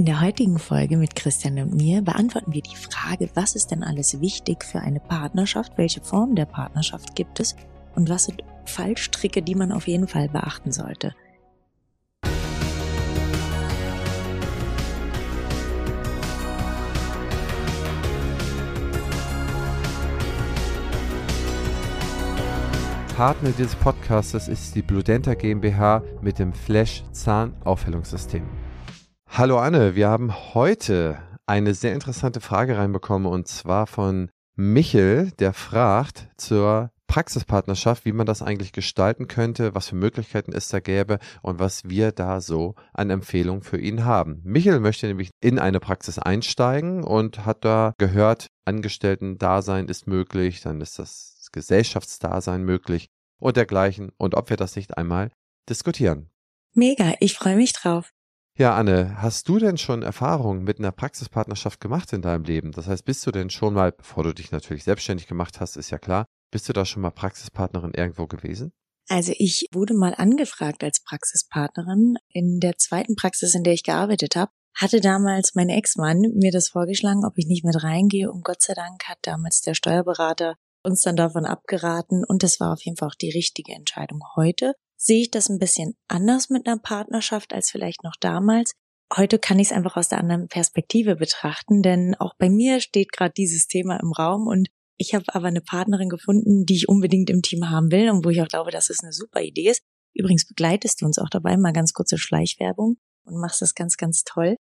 In der heutigen Folge mit Christian und mir beantworten wir die Frage, was ist denn alles wichtig für eine Partnerschaft, welche Form der Partnerschaft gibt es und was sind Fallstricke, die man auf jeden Fall beachten sollte. Partner dieses Podcasts ist die Bludenta GmbH mit dem Flash Zahnaufhellungssystem. Hallo Anne, wir haben heute eine sehr interessante Frage reinbekommen und zwar von Michel, der fragt zur Praxispartnerschaft, wie man das eigentlich gestalten könnte, was für Möglichkeiten es da gäbe und was wir da so an Empfehlungen für ihn haben. Michel möchte nämlich in eine Praxis einsteigen und hat da gehört, Angestellten-Dasein ist möglich, dann ist das Gesellschaftsdasein möglich und dergleichen und ob wir das nicht einmal diskutieren. Mega, ich freue mich drauf. Ja, Anne, hast du denn schon Erfahrungen mit einer Praxispartnerschaft gemacht in deinem Leben? Das heißt, bist du denn schon mal, bevor du dich natürlich selbstständig gemacht hast, ist ja klar, bist du da schon mal Praxispartnerin irgendwo gewesen? Also ich wurde mal angefragt als Praxispartnerin in der zweiten Praxis, in der ich gearbeitet habe. Hatte damals mein Ex-Mann mir das vorgeschlagen, ob ich nicht mit reingehe und Gott sei Dank hat damals der Steuerberater uns dann davon abgeraten und das war auf jeden Fall auch die richtige Entscheidung. Heute sehe ich das ein bisschen anders mit einer Partnerschaft als vielleicht noch damals. Heute kann ich es einfach aus der anderen Perspektive betrachten, denn auch bei mir steht gerade dieses Thema im Raum und ich habe aber eine Partnerin gefunden, die ich unbedingt im Team haben will und wo ich auch glaube, dass es eine super Idee ist. Übrigens begleitest du uns auch dabei, mal ganz kurze Schleichwerbung und machst das ganz, ganz toll.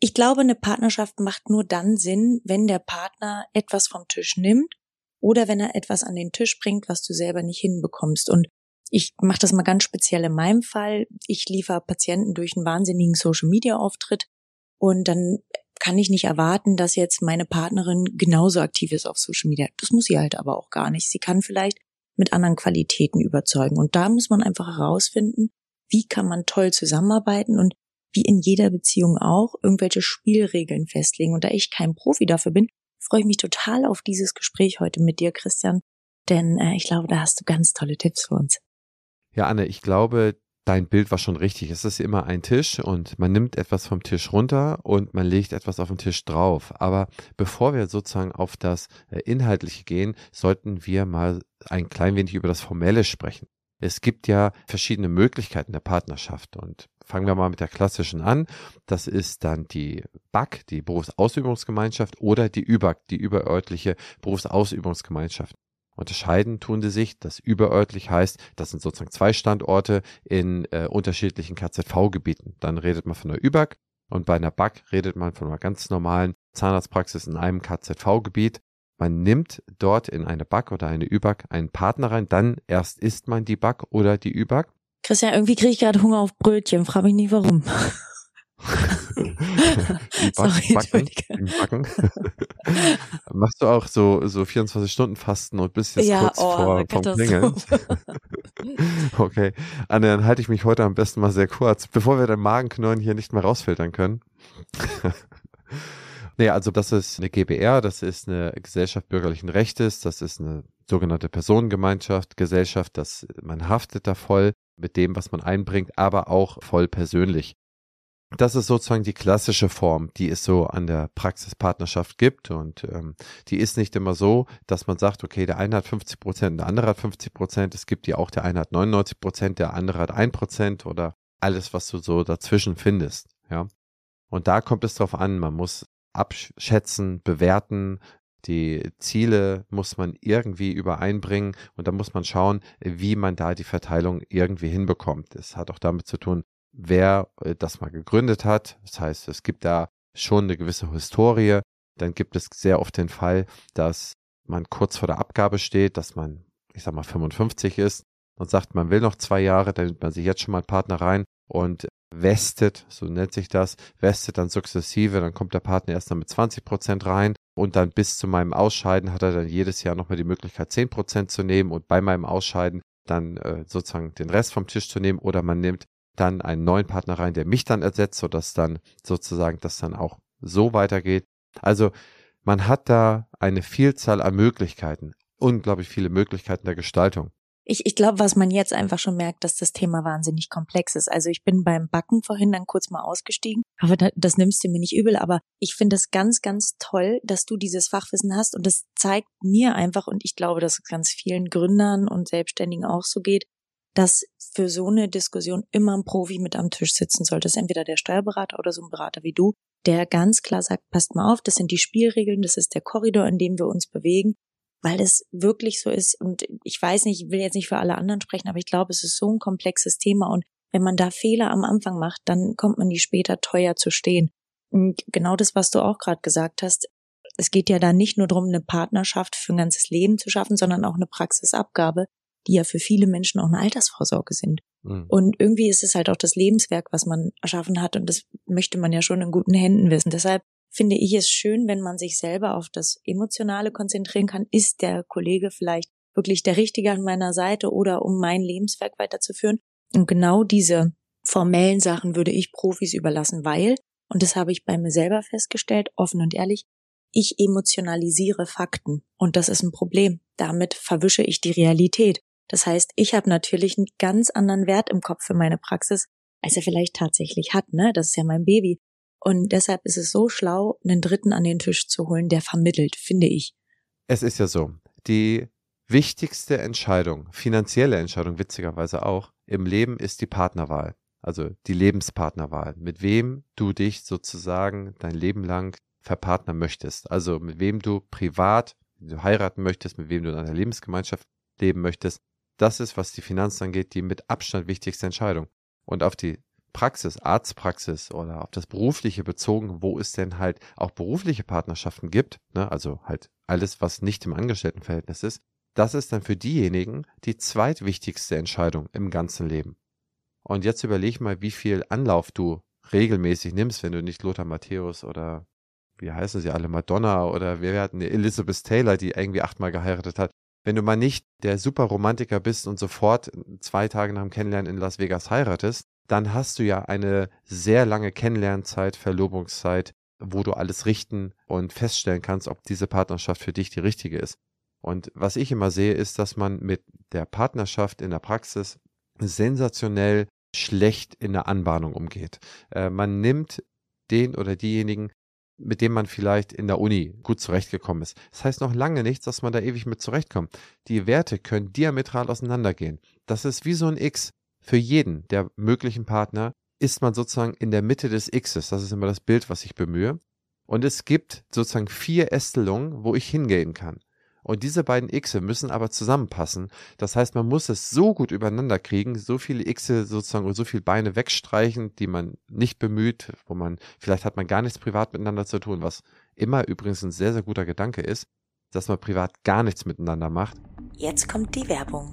Ich glaube, eine Partnerschaft macht nur dann Sinn, wenn der Partner etwas vom Tisch nimmt oder wenn er etwas an den Tisch bringt, was du selber nicht hinbekommst. Und ich mache das mal ganz speziell in meinem Fall. Ich liefere Patienten durch einen wahnsinnigen Social-Media-Auftritt und dann kann ich nicht erwarten, dass jetzt meine Partnerin genauso aktiv ist auf Social Media. Das muss sie halt aber auch gar nicht. Sie kann vielleicht mit anderen Qualitäten überzeugen. Und da muss man einfach herausfinden, wie kann man toll zusammenarbeiten und wie in jeder Beziehung auch irgendwelche Spielregeln festlegen. Und da ich kein Profi dafür bin, freue ich mich total auf dieses Gespräch heute mit dir, Christian, denn äh, ich glaube, da hast du ganz tolle Tipps für uns. Ja, Anne, ich glaube, dein Bild war schon richtig. Es ist immer ein Tisch und man nimmt etwas vom Tisch runter und man legt etwas auf den Tisch drauf. Aber bevor wir sozusagen auf das äh, Inhaltliche gehen, sollten wir mal ein klein wenig über das Formelle sprechen. Es gibt ja verschiedene Möglichkeiten der Partnerschaft und fangen wir mal mit der klassischen an. Das ist dann die BAG, die Berufsausübungsgemeinschaft oder die ÜBAG, die überörtliche Berufsausübungsgemeinschaft. Unterscheiden tun sie sich. Das überörtlich heißt, das sind sozusagen zwei Standorte in äh, unterschiedlichen KZV-Gebieten. Dann redet man von der ÜBAG und bei einer BAG redet man von einer ganz normalen Zahnarztpraxis in einem KZV-Gebiet. Man nimmt dort in eine BAG oder eine ÜBAG einen Partner rein, dann erst isst man die BAG oder die ÜBAG Christian, irgendwie kriege ich gerade Hunger auf Brötchen. Frage mich nicht warum. die Back, Sorry, Backen, Backen. Machst du auch so, so 24 Stunden Fasten und bist jetzt ja, kurz oh, vor vom Klingeln? okay. Anne, dann halte ich mich heute am besten mal sehr kurz, bevor wir den Magenknurren hier nicht mehr rausfiltern können. Nee, also das ist eine GBR, das ist eine Gesellschaft bürgerlichen Rechtes, das ist eine sogenannte Personengemeinschaft, Gesellschaft, das man haftet da voll mit dem, was man einbringt, aber auch voll persönlich. Das ist sozusagen die klassische Form, die es so an der Praxispartnerschaft gibt. Und ähm, die ist nicht immer so, dass man sagt, okay, der eine hat 50 Prozent, der andere hat 50 Prozent. Es gibt ja auch, der eine hat 99 Prozent, der andere hat ein Prozent oder alles, was du so dazwischen findest. Ja. Und da kommt es drauf an, man muss abschätzen, bewerten, die Ziele muss man irgendwie übereinbringen und da muss man schauen, wie man da die Verteilung irgendwie hinbekommt. Es hat auch damit zu tun, wer äh, das mal gegründet hat. Das heißt, es gibt da schon eine gewisse Historie. Dann gibt es sehr oft den Fall, dass man kurz vor der Abgabe steht, dass man, ich sag mal, 55 ist und sagt, man will noch zwei Jahre, dann nimmt man sich jetzt schon mal Partner rein und vestet, so nennt sich das, vestet dann sukzessive, dann kommt der Partner erst dann mit 20 Prozent rein und dann bis zu meinem Ausscheiden hat er dann jedes Jahr nochmal die Möglichkeit 10 Prozent zu nehmen und bei meinem Ausscheiden dann äh, sozusagen den Rest vom Tisch zu nehmen oder man nimmt dann einen neuen Partner rein, der mich dann ersetzt, sodass dann sozusagen das dann auch so weitergeht. Also man hat da eine Vielzahl an Möglichkeiten, unglaublich viele Möglichkeiten der Gestaltung. Ich, ich glaube, was man jetzt einfach schon merkt, dass das Thema wahnsinnig komplex ist. Also ich bin beim Backen vorhin dann kurz mal ausgestiegen. Aber das nimmst du mir nicht übel. Aber ich finde es ganz, ganz toll, dass du dieses Fachwissen hast. Und das zeigt mir einfach, und ich glaube, dass es ganz vielen Gründern und Selbstständigen auch so geht, dass für so eine Diskussion immer ein Profi mit am Tisch sitzen sollte. Das ist entweder der Steuerberater oder so ein Berater wie du, der ganz klar sagt, passt mal auf, das sind die Spielregeln, das ist der Korridor, in dem wir uns bewegen weil es wirklich so ist. Und ich weiß nicht, ich will jetzt nicht für alle anderen sprechen, aber ich glaube, es ist so ein komplexes Thema. Und wenn man da Fehler am Anfang macht, dann kommt man die später teuer zu stehen. Und genau das, was du auch gerade gesagt hast, es geht ja da nicht nur darum, eine Partnerschaft für ein ganzes Leben zu schaffen, sondern auch eine Praxisabgabe, die ja für viele Menschen auch eine Altersvorsorge sind. Mhm. Und irgendwie ist es halt auch das Lebenswerk, was man erschaffen hat. Und das möchte man ja schon in guten Händen wissen. Deshalb finde ich es schön, wenn man sich selber auf das Emotionale konzentrieren kann. Ist der Kollege vielleicht wirklich der Richtige an meiner Seite oder um mein Lebenswerk weiterzuführen? Und genau diese formellen Sachen würde ich Profis überlassen, weil, und das habe ich bei mir selber festgestellt, offen und ehrlich, ich emotionalisiere Fakten. Und das ist ein Problem. Damit verwische ich die Realität. Das heißt, ich habe natürlich einen ganz anderen Wert im Kopf für meine Praxis, als er vielleicht tatsächlich hat, ne? Das ist ja mein Baby. Und deshalb ist es so schlau, einen Dritten an den Tisch zu holen, der vermittelt, finde ich. Es ist ja so, die wichtigste Entscheidung, finanzielle Entscheidung witzigerweise auch, im Leben ist die Partnerwahl. Also die Lebenspartnerwahl, mit wem du dich sozusagen dein Leben lang verpartnern möchtest. Also mit wem du privat du heiraten möchtest, mit wem du in einer Lebensgemeinschaft leben möchtest. Das ist, was die Finanzen angeht, die mit Abstand wichtigste Entscheidung. Und auf die Praxis, Arztpraxis oder auf das Berufliche bezogen, wo es denn halt auch berufliche Partnerschaften gibt, ne, also halt alles, was nicht im Angestelltenverhältnis ist, das ist dann für diejenigen die zweitwichtigste Entscheidung im ganzen Leben. Und jetzt überleg mal, wie viel Anlauf du regelmäßig nimmst, wenn du nicht Lothar Matthäus oder wie heißen sie alle, Madonna oder wir hatten Elizabeth Taylor, die irgendwie achtmal geheiratet hat. Wenn du mal nicht der Superromantiker bist und sofort zwei Tage nach dem Kennenlernen in Las Vegas heiratest, dann hast du ja eine sehr lange Kennenlernzeit, Verlobungszeit, wo du alles richten und feststellen kannst, ob diese Partnerschaft für dich die richtige ist. Und was ich immer sehe, ist, dass man mit der Partnerschaft in der Praxis sensationell schlecht in der Anbahnung umgeht. Äh, man nimmt den oder diejenigen, mit dem man vielleicht in der Uni gut zurechtgekommen ist. Das heißt noch lange nicht, dass man da ewig mit zurechtkommt. Die Werte können diametral auseinandergehen. Das ist wie so ein X für jeden der möglichen Partner ist man sozusagen in der Mitte des Xs. Das ist immer das Bild, was ich bemühe. Und es gibt sozusagen vier Ästelungen, wo ich hingehen kann. Und diese beiden Xe müssen aber zusammenpassen. Das heißt, man muss es so gut übereinander kriegen, so viele Xe sozusagen und so viele Beine wegstreichen, die man nicht bemüht, wo man, vielleicht hat man gar nichts privat miteinander zu tun, was immer übrigens ein sehr, sehr guter Gedanke ist, dass man privat gar nichts miteinander macht. Jetzt kommt die Werbung.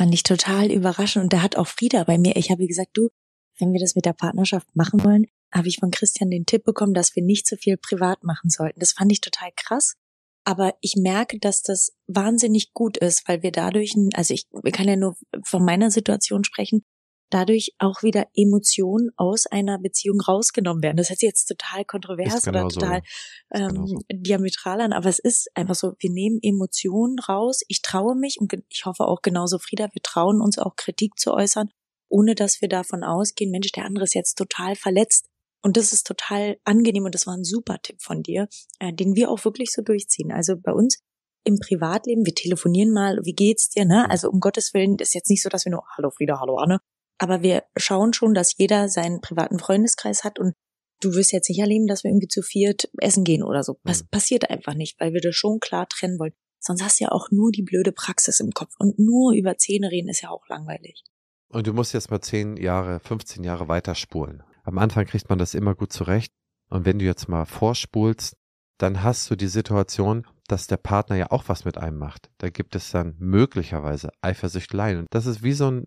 Fand ich total überraschend und da hat auch Frieda bei mir, ich habe gesagt, du, wenn wir das mit der Partnerschaft machen wollen, habe ich von Christian den Tipp bekommen, dass wir nicht so viel privat machen sollten. Das fand ich total krass. Aber ich merke, dass das wahnsinnig gut ist, weil wir dadurch, also ich kann ja nur von meiner Situation sprechen, dadurch auch wieder Emotionen aus einer Beziehung rausgenommen werden. Das sich jetzt total kontrovers oder total so, ähm, so. diametral an, aber es ist einfach so, wir nehmen Emotionen raus. Ich traue mich und ich hoffe auch genauso Frieda, wir trauen uns auch Kritik zu äußern, ohne dass wir davon ausgehen, Mensch, der andere ist jetzt total verletzt. Und das ist total angenehm und das war ein super Tipp von dir, äh, den wir auch wirklich so durchziehen. Also bei uns im Privatleben, wir telefonieren mal, wie geht's dir, ne? Mhm. Also um Gottes Willen ist jetzt nicht so, dass wir nur, hallo Frieda, hallo Anne, aber wir schauen schon, dass jeder seinen privaten Freundeskreis hat und du wirst jetzt nicht erleben, dass wir irgendwie zu viert essen gehen oder so. Das mhm. passiert einfach nicht, weil wir das schon klar trennen wollen. Sonst hast du ja auch nur die blöde Praxis im Kopf und nur über Zähne reden ist ja auch langweilig. Und du musst jetzt mal zehn Jahre, 15 Jahre weiterspulen. Am Anfang kriegt man das immer gut zurecht. Und wenn du jetzt mal vorspulst, dann hast du die Situation, dass der Partner ja auch was mit einem macht. Da gibt es dann möglicherweise Eifersüchteleien. Und das ist wie so ein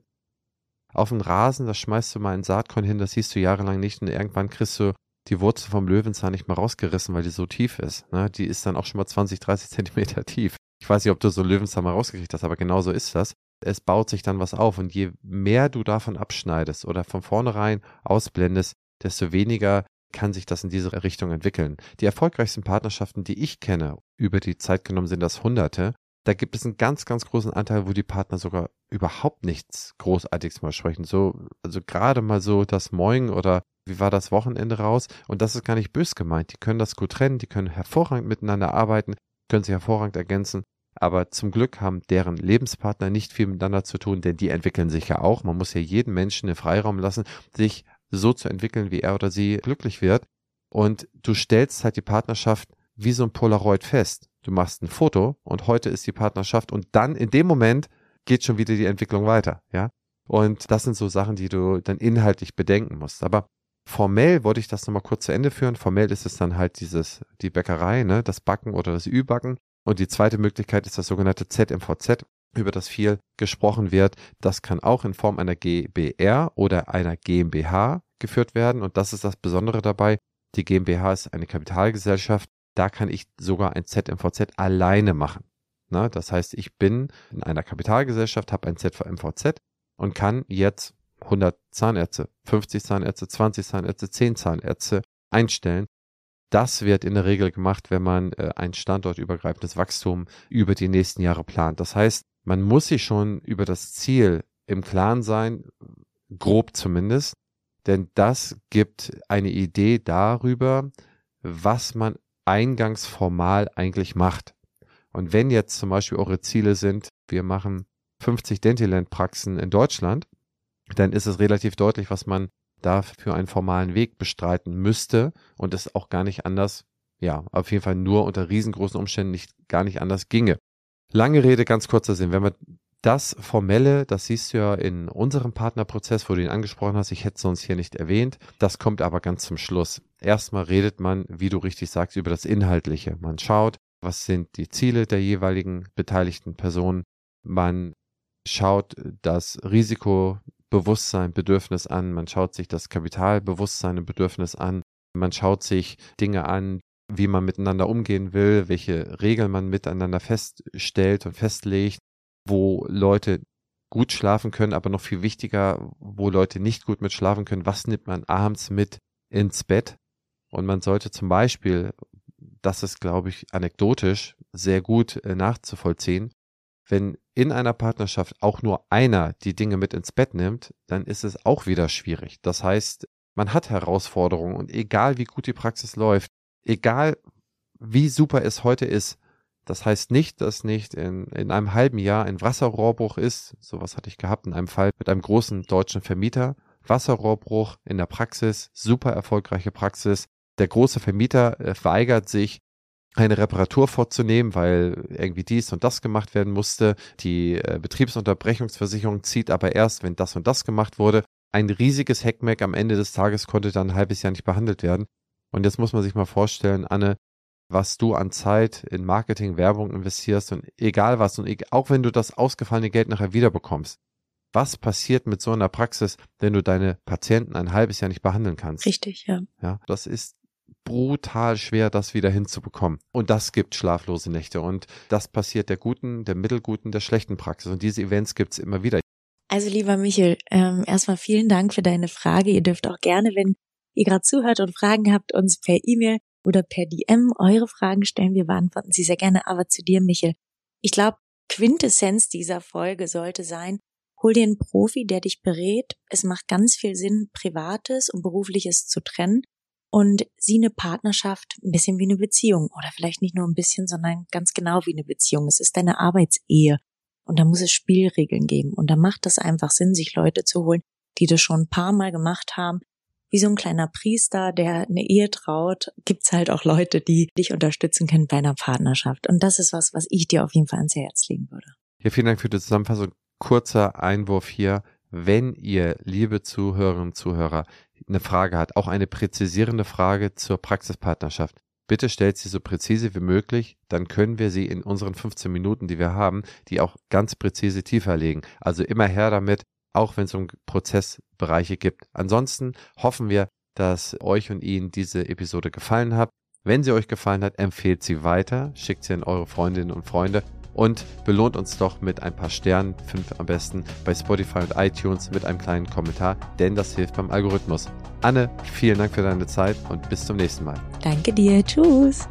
auf den Rasen, da schmeißt du mal ein Saatkorn hin, das siehst du jahrelang nicht und irgendwann kriegst du die Wurzel vom Löwenzahn nicht mal rausgerissen, weil die so tief ist. Ne? Die ist dann auch schon mal 20, 30 Zentimeter tief. Ich weiß nicht, ob du so Löwenzahn mal rausgekriegt hast, aber genau so ist das. Es baut sich dann was auf und je mehr du davon abschneidest oder von vornherein ausblendest, desto weniger kann sich das in diese Richtung entwickeln. Die erfolgreichsten Partnerschaften, die ich kenne, über die Zeit genommen sind das Hunderte. Da gibt es einen ganz, ganz großen Anteil, wo die Partner sogar überhaupt nichts Großartiges mal sprechen. So, also gerade mal so das Moin oder wie war das Wochenende raus? Und das ist gar nicht bös gemeint. Die können das gut trennen, die können hervorragend miteinander arbeiten, können sich hervorragend ergänzen. Aber zum Glück haben deren Lebenspartner nicht viel miteinander zu tun, denn die entwickeln sich ja auch. Man muss ja jedem Menschen den Freiraum lassen, sich so zu entwickeln, wie er oder sie glücklich wird. Und du stellst halt die Partnerschaft wie so ein Polaroid fest. Du machst ein Foto und heute ist die Partnerschaft und dann in dem Moment geht schon wieder die Entwicklung weiter, ja. Und das sind so Sachen, die du dann inhaltlich bedenken musst. Aber formell wollte ich das nochmal kurz zu Ende führen. Formell ist es dann halt dieses, die Bäckerei, ne, das Backen oder das Ü-Backen. Und die zweite Möglichkeit ist das sogenannte ZMVZ, über das viel gesprochen wird. Das kann auch in Form einer GBR oder einer GmbH geführt werden. Und das ist das Besondere dabei. Die GmbH ist eine Kapitalgesellschaft. Da kann ich sogar ein ZMVZ alleine machen. Na, das heißt, ich bin in einer Kapitalgesellschaft, habe ein ZVMVZ und kann jetzt 100 Zahnärzte, 50 Zahnärzte, 20 Zahnärzte, 10 Zahnärzte einstellen. Das wird in der Regel gemacht, wenn man äh, ein standortübergreifendes Wachstum über die nächsten Jahre plant. Das heißt, man muss sich schon über das Ziel im Klaren sein, grob zumindest, denn das gibt eine Idee darüber, was man eingangs formal eigentlich macht. Und wenn jetzt zum Beispiel eure Ziele sind, wir machen 50 Dentiland-Praxen in Deutschland, dann ist es relativ deutlich, was man da für einen formalen Weg bestreiten müsste und es auch gar nicht anders, ja, auf jeden Fall nur unter riesengroßen Umständen nicht, gar nicht anders ginge. Lange Rede, ganz kurzer Sinn. Wenn man das Formelle, das siehst du ja in unserem Partnerprozess, wo du ihn angesprochen hast, ich hätte es sonst hier nicht erwähnt, das kommt aber ganz zum Schluss. Erstmal redet man, wie du richtig sagst, über das Inhaltliche. Man schaut, was sind die Ziele der jeweiligen beteiligten Personen. Man schaut das Risikobewusstsein, Bedürfnis an. Man schaut sich das Kapitalbewusstsein und Bedürfnis an. Man schaut sich Dinge an, wie man miteinander umgehen will, welche Regeln man miteinander feststellt und festlegt, wo Leute gut schlafen können, aber noch viel wichtiger, wo Leute nicht gut mit schlafen können, was nimmt man abends mit ins Bett? Und man sollte zum Beispiel, das ist, glaube ich, anekdotisch sehr gut äh, nachzuvollziehen, wenn in einer Partnerschaft auch nur einer die Dinge mit ins Bett nimmt, dann ist es auch wieder schwierig. Das heißt, man hat Herausforderungen und egal wie gut die Praxis läuft, egal wie super es heute ist, das heißt nicht, dass nicht in, in einem halben Jahr ein Wasserrohrbruch ist. Sowas hatte ich gehabt in einem Fall mit einem großen deutschen Vermieter. Wasserrohrbruch in der Praxis, super erfolgreiche Praxis. Der große Vermieter äh, weigert sich, eine Reparatur vorzunehmen, weil irgendwie dies und das gemacht werden musste. Die äh, Betriebsunterbrechungsversicherung zieht aber erst, wenn das und das gemacht wurde. Ein riesiges Heckmeck am Ende des Tages konnte dann ein halbes Jahr nicht behandelt werden. Und jetzt muss man sich mal vorstellen, Anne, was du an Zeit in Marketing, Werbung investierst und egal was und auch wenn du das ausgefallene Geld nachher wiederbekommst. Was passiert mit so einer Praxis, wenn du deine Patienten ein halbes Jahr nicht behandeln kannst? Richtig, ja. Ja, das ist brutal schwer, das wieder hinzubekommen. Und das gibt schlaflose Nächte. Und das passiert der guten, der mittelguten, der schlechten Praxis. Und diese Events gibt's immer wieder. Also lieber Michel, ähm, erstmal vielen Dank für deine Frage. Ihr dürft auch gerne, wenn ihr gerade zuhört und Fragen habt, uns per E-Mail oder per DM eure Fragen stellen. Wir beantworten sie sehr gerne. Aber zu dir, Michel. Ich glaube, Quintessenz dieser Folge sollte sein, hol dir einen Profi, der dich berät. Es macht ganz viel Sinn, Privates und Berufliches zu trennen und sieh eine Partnerschaft ein bisschen wie eine Beziehung oder vielleicht nicht nur ein bisschen, sondern ganz genau wie eine Beziehung. Es ist deine Arbeitsehe und da muss es Spielregeln geben und da macht es einfach Sinn, sich Leute zu holen, die das schon ein paar Mal gemacht haben, wie so ein kleiner Priester, der eine Ehe traut, gibt's halt auch Leute, die dich unterstützen können bei einer Partnerschaft. Und das ist was, was ich dir auf jeden Fall ans Herz legen würde. Ja, vielen Dank für die Zusammenfassung. Kurzer Einwurf hier. Wenn ihr, liebe Zuhörerinnen und Zuhörer, eine Frage hat, auch eine präzisierende Frage zur Praxispartnerschaft, bitte stellt sie so präzise wie möglich, dann können wir sie in unseren 15 Minuten, die wir haben, die auch ganz präzise tiefer legen. Also immer her damit, auch wenn es um Prozessbereiche gibt. Ansonsten hoffen wir, dass euch und Ihnen diese Episode gefallen hat. Wenn sie euch gefallen hat, empfehlt sie weiter, schickt sie an eure Freundinnen und Freunde und belohnt uns doch mit ein paar Sternen, fünf am besten, bei Spotify und iTunes mit einem kleinen Kommentar, denn das hilft beim Algorithmus. Anne, vielen Dank für deine Zeit und bis zum nächsten Mal. Danke dir. Tschüss.